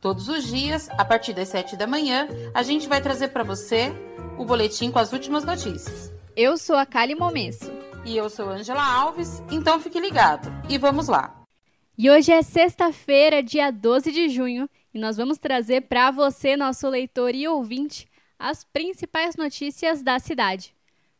Todos os dias, a partir das 7 da manhã, a gente vai trazer para você o boletim com as últimas notícias. Eu sou a Kali Momesso. E eu sou Angela Alves, então fique ligado. E vamos lá. E hoje é sexta-feira, dia 12 de junho, e nós vamos trazer para você, nosso leitor e ouvinte, as principais notícias da cidade.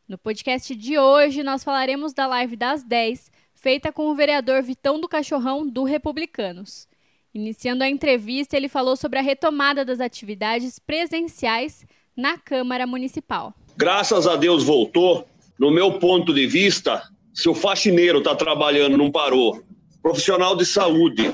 No podcast de hoje, nós falaremos da live das 10, feita com o vereador Vitão do Cachorrão, do Republicanos. Iniciando a entrevista, ele falou sobre a retomada das atividades presenciais na Câmara Municipal. Graças a Deus voltou. No meu ponto de vista, se o faxineiro está trabalhando, não parou, profissional de saúde,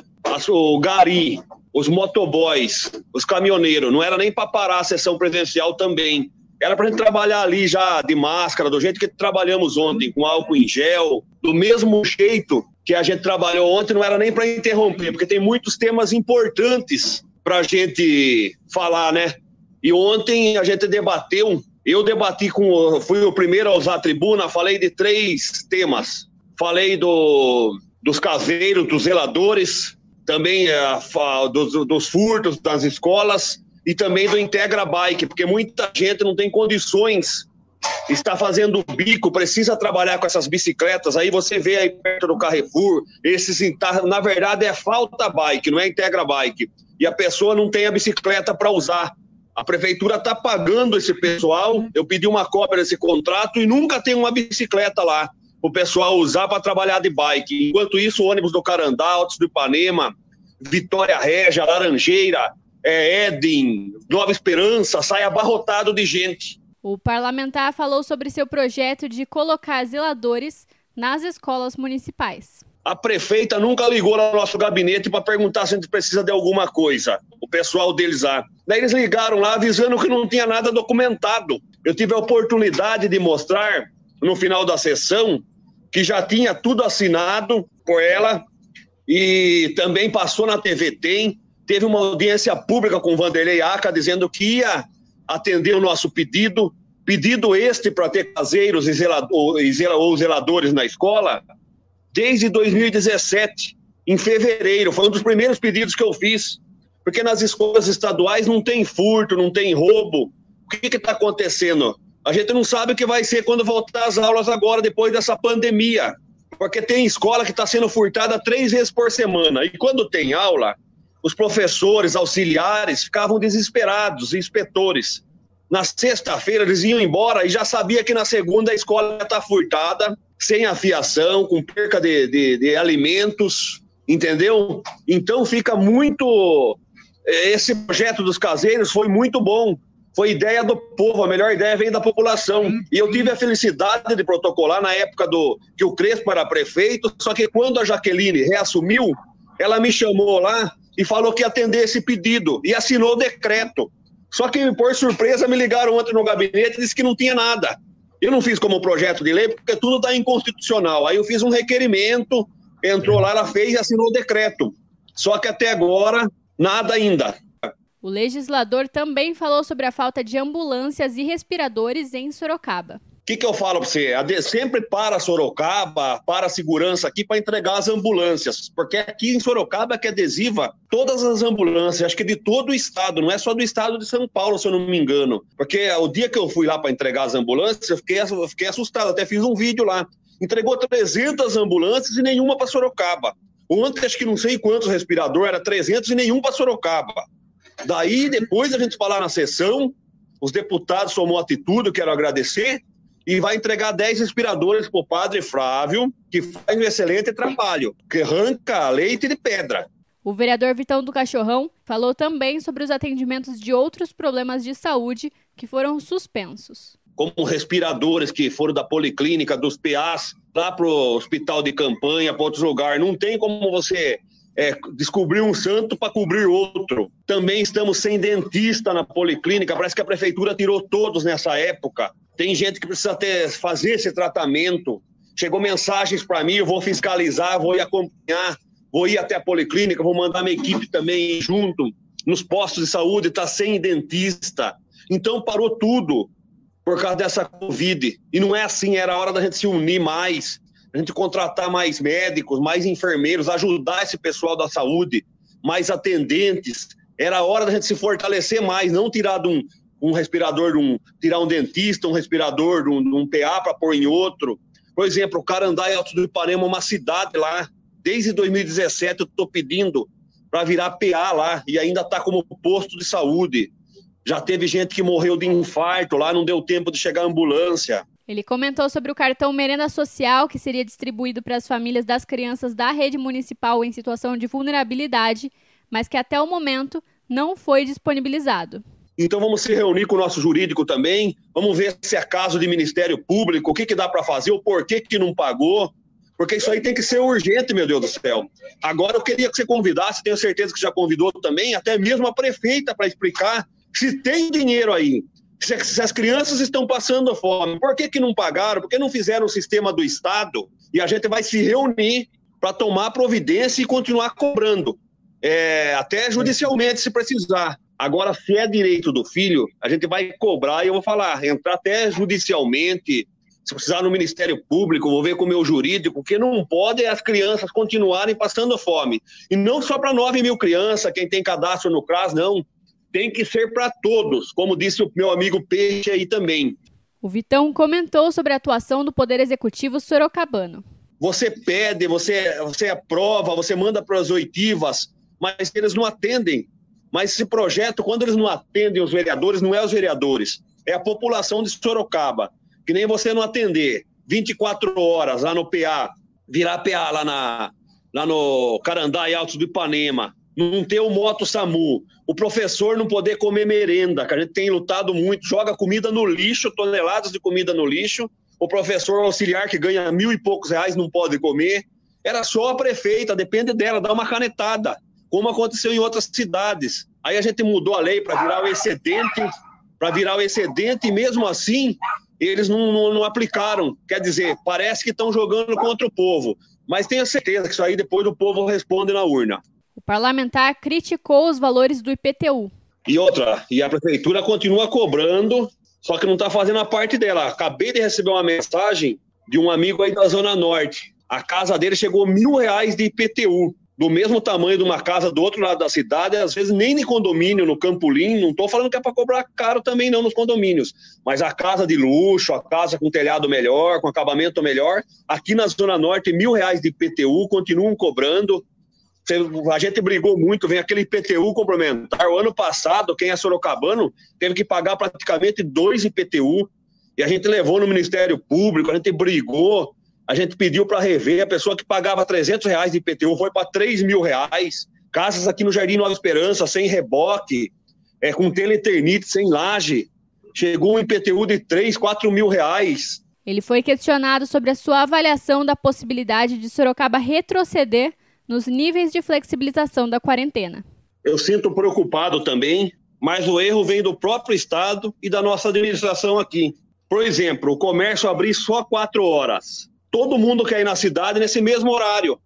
o gari, os motoboys, os caminhoneiros, não era nem para parar a sessão presencial também. Era para gente trabalhar ali já de máscara, do jeito que trabalhamos ontem, com álcool em gel, do mesmo jeito que a gente trabalhou ontem, não era nem para interromper, porque tem muitos temas importantes para a gente falar, né? E ontem a gente debateu, eu debati com, fui o primeiro a usar a tribuna, falei de três temas. Falei do, dos caseiros, dos zeladores, também é, dos, dos furtos das escolas e também do Integra Bike, porque muita gente não tem condições está fazendo bico, precisa trabalhar com essas bicicletas, aí você vê aí perto do Carrefour, esses, na verdade é falta bike, não é integra bike, e a pessoa não tem a bicicleta para usar. A prefeitura está pagando esse pessoal. Eu pedi uma cópia desse contrato e nunca tem uma bicicleta lá o pessoal usar para trabalhar de bike. Enquanto isso, ônibus do Carandá, Altos do Ipanema, Vitória Régia, Laranjeira, é, Nova Esperança, sai abarrotado de gente. O parlamentar falou sobre seu projeto de colocar zeladores nas escolas municipais. A prefeita nunca ligou no nosso gabinete para perguntar se a gente precisa de alguma coisa. O pessoal deles lá. Daí eles ligaram lá avisando que não tinha nada documentado. Eu tive a oportunidade de mostrar no final da sessão que já tinha tudo assinado por ela e também passou na TV Tem. Teve uma audiência pública com o Vanderlei Aca dizendo que ia atender o nosso pedido. Pedido este para ter caseiros e, zelador, ou zeladores na escola desde 2017, em fevereiro. Foi um dos primeiros pedidos que eu fiz. Porque nas escolas estaduais não tem furto, não tem roubo. O que está acontecendo? A gente não sabe o que vai ser quando voltar às aulas agora, depois dessa pandemia. Porque tem escola que está sendo furtada três vezes por semana. E quando tem aula, os professores, auxiliares ficavam desesperados, inspetores. Na sexta-feira eles iam embora e já sabia que na segunda a escola ia estar furtada sem afiação, com perca de, de, de alimentos, entendeu? Então fica muito. Eh, esse projeto dos caseiros foi muito bom. Foi ideia do povo, a melhor ideia vem da população. E eu tive a felicidade de protocolar na época do que o Crespo era prefeito, só que quando a Jaqueline reassumiu, ela me chamou lá e falou que ia atender esse pedido e assinou o decreto. Só que, por surpresa, me ligaram ontem no gabinete e disse que não tinha nada. Eu não fiz como projeto de lei porque tudo está inconstitucional. Aí eu fiz um requerimento, entrou lá, ela fez e assinou o decreto. Só que até agora, nada ainda. O legislador também falou sobre a falta de ambulâncias e respiradores em Sorocaba. Que, que eu falo para você? Sempre para Sorocaba, para a segurança aqui para entregar as ambulâncias, porque aqui em Sorocaba que é adesiva todas as ambulâncias, acho que de todo o estado, não é só do estado de São Paulo, se eu não me engano. Porque o dia que eu fui lá para entregar as ambulâncias, eu fiquei, eu fiquei assustado, até fiz um vídeo lá. Entregou 300 ambulâncias e nenhuma para Sorocaba. Ontem, acho que não sei quantos respirador, era 300 e nenhum para Sorocaba. Daí, depois a gente falar na sessão, os deputados tomou atitude, eu quero agradecer, e vai entregar 10 respiradores para o padre Flávio, que faz um excelente trabalho, que arranca leite de pedra. O vereador Vitão do Cachorrão falou também sobre os atendimentos de outros problemas de saúde que foram suspensos. Como respiradores que foram da policlínica, dos PAs, lá para o hospital de campanha, para outros lugares. Não tem como você é, descobrir um santo para cobrir outro. Também estamos sem dentista na policlínica, parece que a prefeitura tirou todos nessa época. Tem gente que precisa ter, fazer esse tratamento. Chegou mensagens para mim, eu vou fiscalizar, vou ir acompanhar, vou ir até a policlínica, vou mandar minha equipe também junto. Nos postos de saúde está sem dentista. Então parou tudo por causa dessa Covid. E não é assim, era hora da gente se unir mais, a gente contratar mais médicos, mais enfermeiros, ajudar esse pessoal da saúde, mais atendentes. Era hora da gente se fortalecer mais, não tirar de um, um respirador, de um, tirar um dentista, um respirador de um, de um PA para pôr em outro. Por exemplo, o Carandá e Alto do Ipanema, uma cidade lá, desde 2017 eu estou pedindo para virar PA lá e ainda está como posto de saúde. Já teve gente que morreu de infarto lá, não deu tempo de chegar a ambulância. Ele comentou sobre o cartão Merenda Social, que seria distribuído para as famílias das crianças da rede municipal em situação de vulnerabilidade, mas que até o momento não foi disponibilizado. Então vamos se reunir com o nosso jurídico também, vamos ver se é caso de Ministério Público, o que, que dá para fazer, o porquê que não pagou, porque isso aí tem que ser urgente, meu Deus do céu. Agora eu queria que você convidasse, tenho certeza que já convidou também, até mesmo a prefeita para explicar se tem dinheiro aí, se, se, as crianças estão passando fome, por que, que não pagaram? Por que não fizeram o sistema do Estado? E a gente vai se reunir para tomar providência e continuar cobrando, é, até judicialmente, se precisar. Agora, se é direito do filho, a gente vai cobrar e eu vou falar, entrar até judicialmente, se precisar no Ministério Público, vou ver com o meu jurídico, porque não pode as crianças continuarem passando fome. E não só para 9 mil crianças, quem tem cadastro no CRAS, não tem que ser para todos, como disse o meu amigo Peixe aí também. O Vitão comentou sobre a atuação do Poder Executivo sorocabano. Você pede, você, você aprova, você manda para as oitivas, mas eles não atendem. Mas esse projeto, quando eles não atendem os vereadores, não é os vereadores, é a população de Sorocaba. Que nem você não atender 24 horas lá no PA, virar PA lá, na, lá no Carandá e do Ipanema, não ter o moto SAMU, o professor não poder comer merenda, que a gente tem lutado muito, joga comida no lixo, toneladas de comida no lixo, o professor auxiliar que ganha mil e poucos reais não pode comer. Era só a prefeita, depende dela, dar uma canetada, como aconteceu em outras cidades. Aí a gente mudou a lei para virar o excedente, para virar o excedente, e mesmo assim eles não, não, não aplicaram. Quer dizer, parece que estão jogando contra o povo. Mas tenho certeza que isso aí depois o povo responde na urna. O parlamentar criticou os valores do IPTU. E outra, e a prefeitura continua cobrando, só que não está fazendo a parte dela. Acabei de receber uma mensagem de um amigo aí da Zona Norte. A casa dele chegou mil reais de IPTU, do mesmo tamanho de uma casa do outro lado da cidade, às vezes nem de condomínio, no Campolim. Não estou falando que é para cobrar caro também, não, nos condomínios. Mas a casa de luxo, a casa com telhado melhor, com acabamento melhor, aqui na Zona Norte, mil reais de IPTU, continuam cobrando a gente brigou muito, vem aquele IPTU complementar. O ano passado, quem é sorocabano teve que pagar praticamente dois IPTU, e a gente levou no Ministério Público, a gente brigou, a gente pediu para rever, a pessoa que pagava 300 reais de IPTU foi para 3 mil reais, casas aqui no Jardim Nova Esperança, sem reboque, é, com teleternite, sem laje, chegou um IPTU de 3, 4 mil reais. Ele foi questionado sobre a sua avaliação da possibilidade de Sorocaba retroceder nos níveis de flexibilização da quarentena. Eu sinto preocupado também, mas o erro vem do próprio Estado e da nossa administração aqui. Por exemplo, o comércio abrir só quatro horas. Todo mundo quer ir na cidade nesse mesmo horário.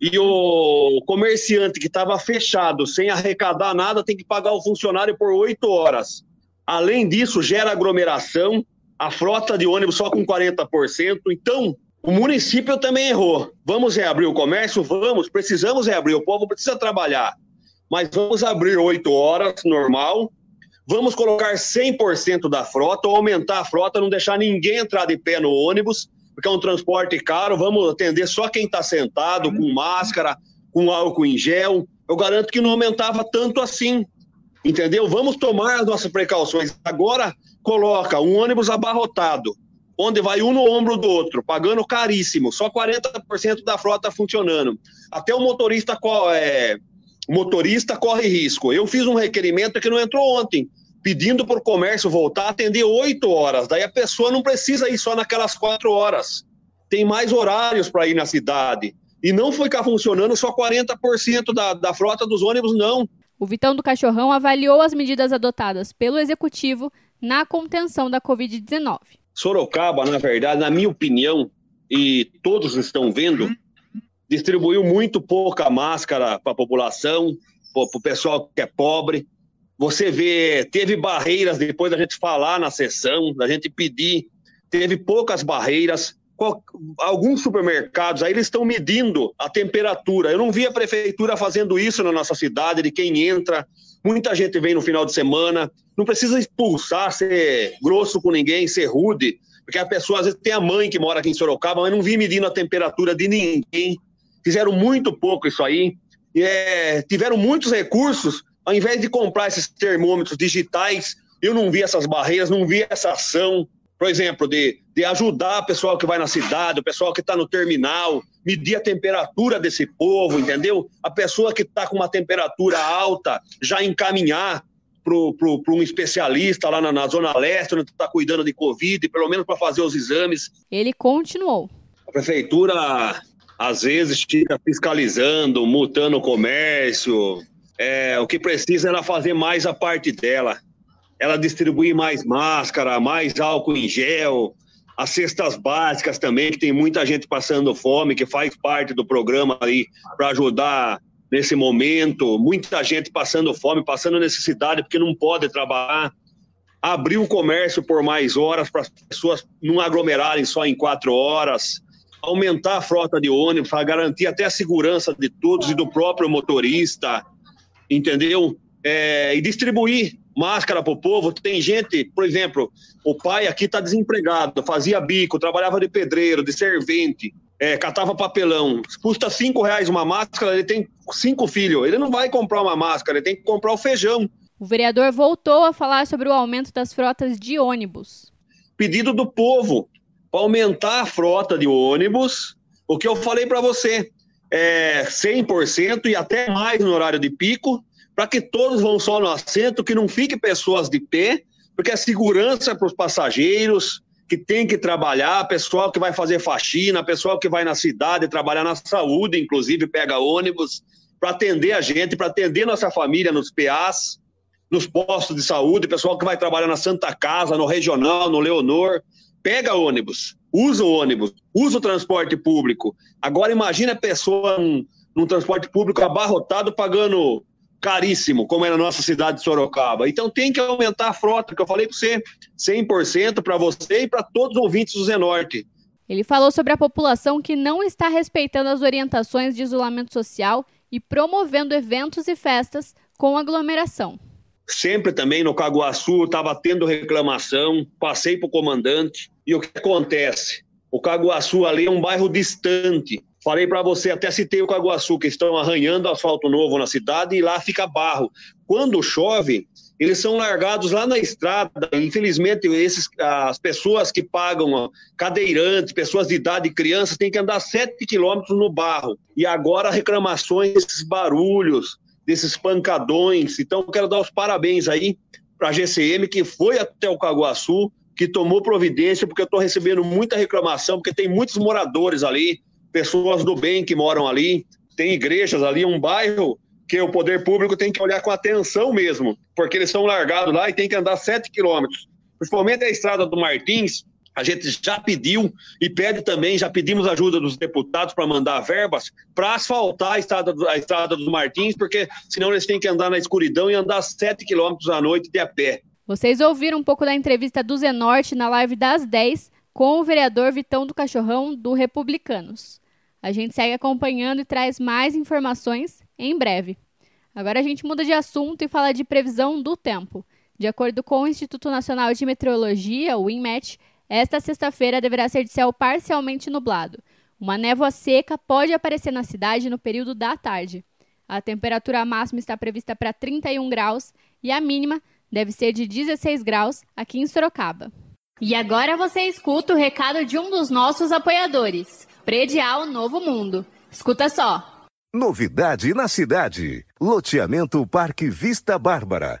E o comerciante que estava fechado, sem arrecadar nada, tem que pagar o funcionário por oito horas. Além disso, gera aglomeração, a frota de ônibus só com 40%. Então, o município também errou. Vamos reabrir o comércio? Vamos, precisamos reabrir. O povo precisa trabalhar. Mas vamos abrir oito horas, normal. Vamos colocar 100% da frota, ou aumentar a frota, não deixar ninguém entrar de pé no ônibus, porque é um transporte caro. Vamos atender só quem está sentado, com máscara, com álcool em gel. Eu garanto que não aumentava tanto assim. Entendeu? Vamos tomar as nossas precauções. Agora, coloca um ônibus abarrotado onde vai um no ombro do outro, pagando caríssimo, só 40% da frota funcionando. Até o motorista, é, o motorista corre risco. Eu fiz um requerimento que não entrou ontem, pedindo para o comércio voltar a atender oito horas. Daí a pessoa não precisa ir só naquelas quatro horas. Tem mais horários para ir na cidade. E não ficar funcionando só 40% da, da frota dos ônibus, não. O Vitão do Cachorrão avaliou as medidas adotadas pelo executivo na contenção da Covid-19. Sorocaba, na verdade, na minha opinião, e todos estão vendo, distribuiu muito pouca máscara para a população, para o pessoal que é pobre. Você vê, teve barreiras depois da gente falar na sessão, da gente pedir, teve poucas barreiras. Alguns supermercados aí eles estão medindo a temperatura. Eu não vi a prefeitura fazendo isso na nossa cidade, de quem entra. Muita gente vem no final de semana. Não precisa expulsar, ser grosso com ninguém, ser rude, porque a pessoa às vezes tem a mãe que mora aqui em Sorocaba, mas não vi medindo a temperatura de ninguém. Fizeram muito pouco isso aí. É, tiveram muitos recursos, ao invés de comprar esses termômetros digitais, eu não vi essas barreiras, não vi essa ação por exemplo, de, de ajudar o pessoal que vai na cidade, o pessoal que está no terminal, medir a temperatura desse povo, entendeu? A pessoa que está com uma temperatura alta, já encaminhar para um especialista lá na, na Zona Leste, onde está cuidando de Covid, pelo menos para fazer os exames. Ele continuou. A prefeitura, às vezes, fica fiscalizando, multando o comércio. É, o que precisa é ela fazer mais a parte dela ela distribuir mais máscara, mais álcool em gel, as cestas básicas também, que tem muita gente passando fome, que faz parte do programa aí para ajudar nesse momento, muita gente passando fome, passando necessidade porque não pode trabalhar. Abrir o comércio por mais horas para as pessoas não aglomerarem só em quatro horas. Aumentar a frota de ônibus para garantir até a segurança de todos e do próprio motorista, entendeu? É, e distribuir máscara para o povo. Tem gente, por exemplo, o pai aqui está desempregado, fazia bico, trabalhava de pedreiro, de servente, é, catava papelão. Custa cinco reais uma máscara, ele tem cinco filhos. Ele não vai comprar uma máscara, ele tem que comprar o feijão. O vereador voltou a falar sobre o aumento das frotas de ônibus. Pedido do povo para aumentar a frota de ônibus. O que eu falei para você é 100% e até mais no horário de pico para que todos vão só no assento, que não fique pessoas de pé, porque a segurança para os passageiros que tem que trabalhar, pessoal que vai fazer faxina, pessoal que vai na cidade trabalhar na saúde, inclusive pega ônibus para atender a gente, para atender nossa família nos PAs, nos postos de saúde, pessoal que vai trabalhar na Santa Casa, no Regional, no Leonor, pega ônibus, usa o ônibus, usa o transporte público. Agora imagine a pessoa num, num transporte público abarrotado pagando caríssimo, como é na nossa cidade de Sorocaba. Então tem que aumentar a frota, que eu falei para você, 100% para você e para todos os ouvintes do Zenorte. Ele falou sobre a população que não está respeitando as orientações de isolamento social e promovendo eventos e festas com aglomeração. Sempre também no Caguaçu estava tendo reclamação, passei para o comandante. E o que acontece? O Caguaçu ali é um bairro distante, Falei para você, até citei o Caguaçu, que estão arranhando asfalto novo na cidade e lá fica barro. Quando chove, eles são largados lá na estrada. Infelizmente, esses, as pessoas que pagam cadeirantes, pessoas de idade, crianças, têm que andar 7 quilômetros no barro. E agora reclamações desses barulhos, desses pancadões. Então, quero dar os parabéns aí para a GCM, que foi até o Caguaçu, que tomou providência, porque eu estou recebendo muita reclamação, porque tem muitos moradores ali pessoas do bem que moram ali, tem igrejas ali, um bairro que o poder público tem que olhar com atenção mesmo, porque eles são largados lá e tem que andar 7 quilômetros. Principalmente a estrada do Martins, a gente já pediu e pede também, já pedimos ajuda dos deputados para mandar verbas para asfaltar a estrada, a estrada dos Martins, porque senão eles têm que andar na escuridão e andar 7 quilômetros à noite de a pé. Vocês ouviram um pouco da entrevista do Zenorte na live das 10 com o vereador Vitão do Cachorrão, do Republicanos. A gente segue acompanhando e traz mais informações em breve. Agora a gente muda de assunto e fala de previsão do tempo. De acordo com o Instituto Nacional de Meteorologia, o INMET, esta sexta-feira deverá ser de céu parcialmente nublado. Uma névoa seca pode aparecer na cidade no período da tarde. A temperatura máxima está prevista para 31 graus e a mínima deve ser de 16 graus aqui em Sorocaba. E agora você escuta o recado de um dos nossos apoiadores, Predial Novo Mundo. Escuta só. Novidade na cidade. Loteamento Parque Vista Bárbara.